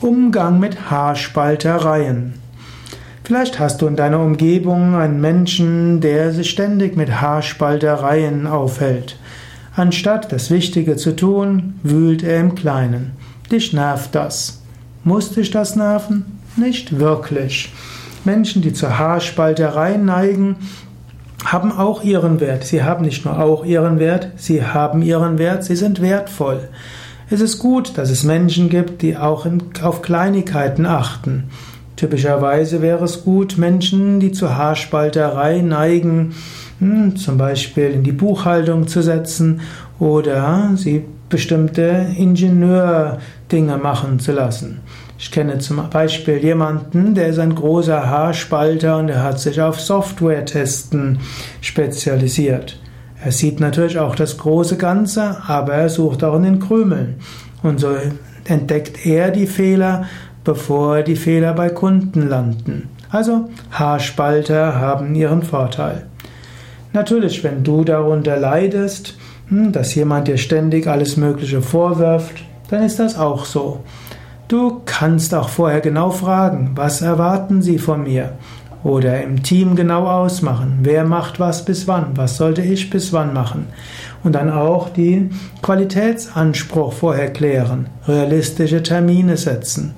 Umgang mit Haarspaltereien. Vielleicht hast du in deiner Umgebung einen Menschen, der sich ständig mit Haarspaltereien aufhält. Anstatt das Wichtige zu tun, wühlt er im Kleinen. Dich nervt das. Muss dich das nerven? Nicht wirklich. Menschen, die zur Haarspalterei neigen, haben auch ihren Wert. Sie haben nicht nur auch ihren Wert, sie haben ihren Wert, sie sind wertvoll. Es ist gut, dass es Menschen gibt, die auch auf Kleinigkeiten achten. Typischerweise wäre es gut, Menschen, die zur Haarspalterei neigen, hm, zum Beispiel in die Buchhaltung zu setzen oder sie bestimmte Ingenieurdinge machen zu lassen. Ich kenne zum Beispiel jemanden, der ist ein großer Haarspalter und er hat sich auf Software-Testen spezialisiert. Er sieht natürlich auch das große Ganze, aber er sucht auch in den Krümeln. Und so entdeckt er die Fehler, bevor die Fehler bei Kunden landen. Also Haarspalter haben ihren Vorteil. Natürlich, wenn du darunter leidest, hm, dass jemand dir ständig alles Mögliche vorwirft, dann ist das auch so. Du kannst auch vorher genau fragen, was erwarten sie von mir? Oder im Team genau ausmachen, wer macht was bis wann, was sollte ich bis wann machen. Und dann auch die Qualitätsanspruch vorher klären, realistische Termine setzen.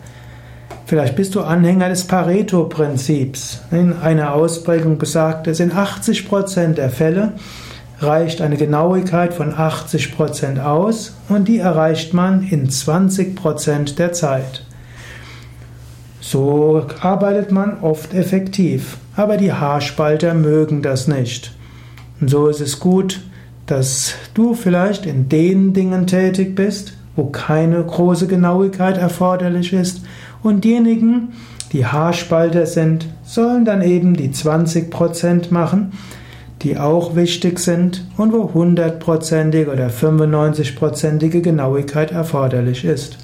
Vielleicht bist du Anhänger des Pareto-Prinzips. In einer Ausprägung besagt es, in 80% der Fälle reicht eine Genauigkeit von 80% aus und die erreicht man in 20% der Zeit. So arbeitet man oft effektiv, aber die Haarspalter mögen das nicht. Und so ist es gut, dass du vielleicht in den Dingen tätig bist, wo keine große Genauigkeit erforderlich ist, und diejenigen, die Haarspalter sind, sollen dann eben die 20% machen, die auch wichtig sind und wo 100%ige oder 95%ige Genauigkeit erforderlich ist.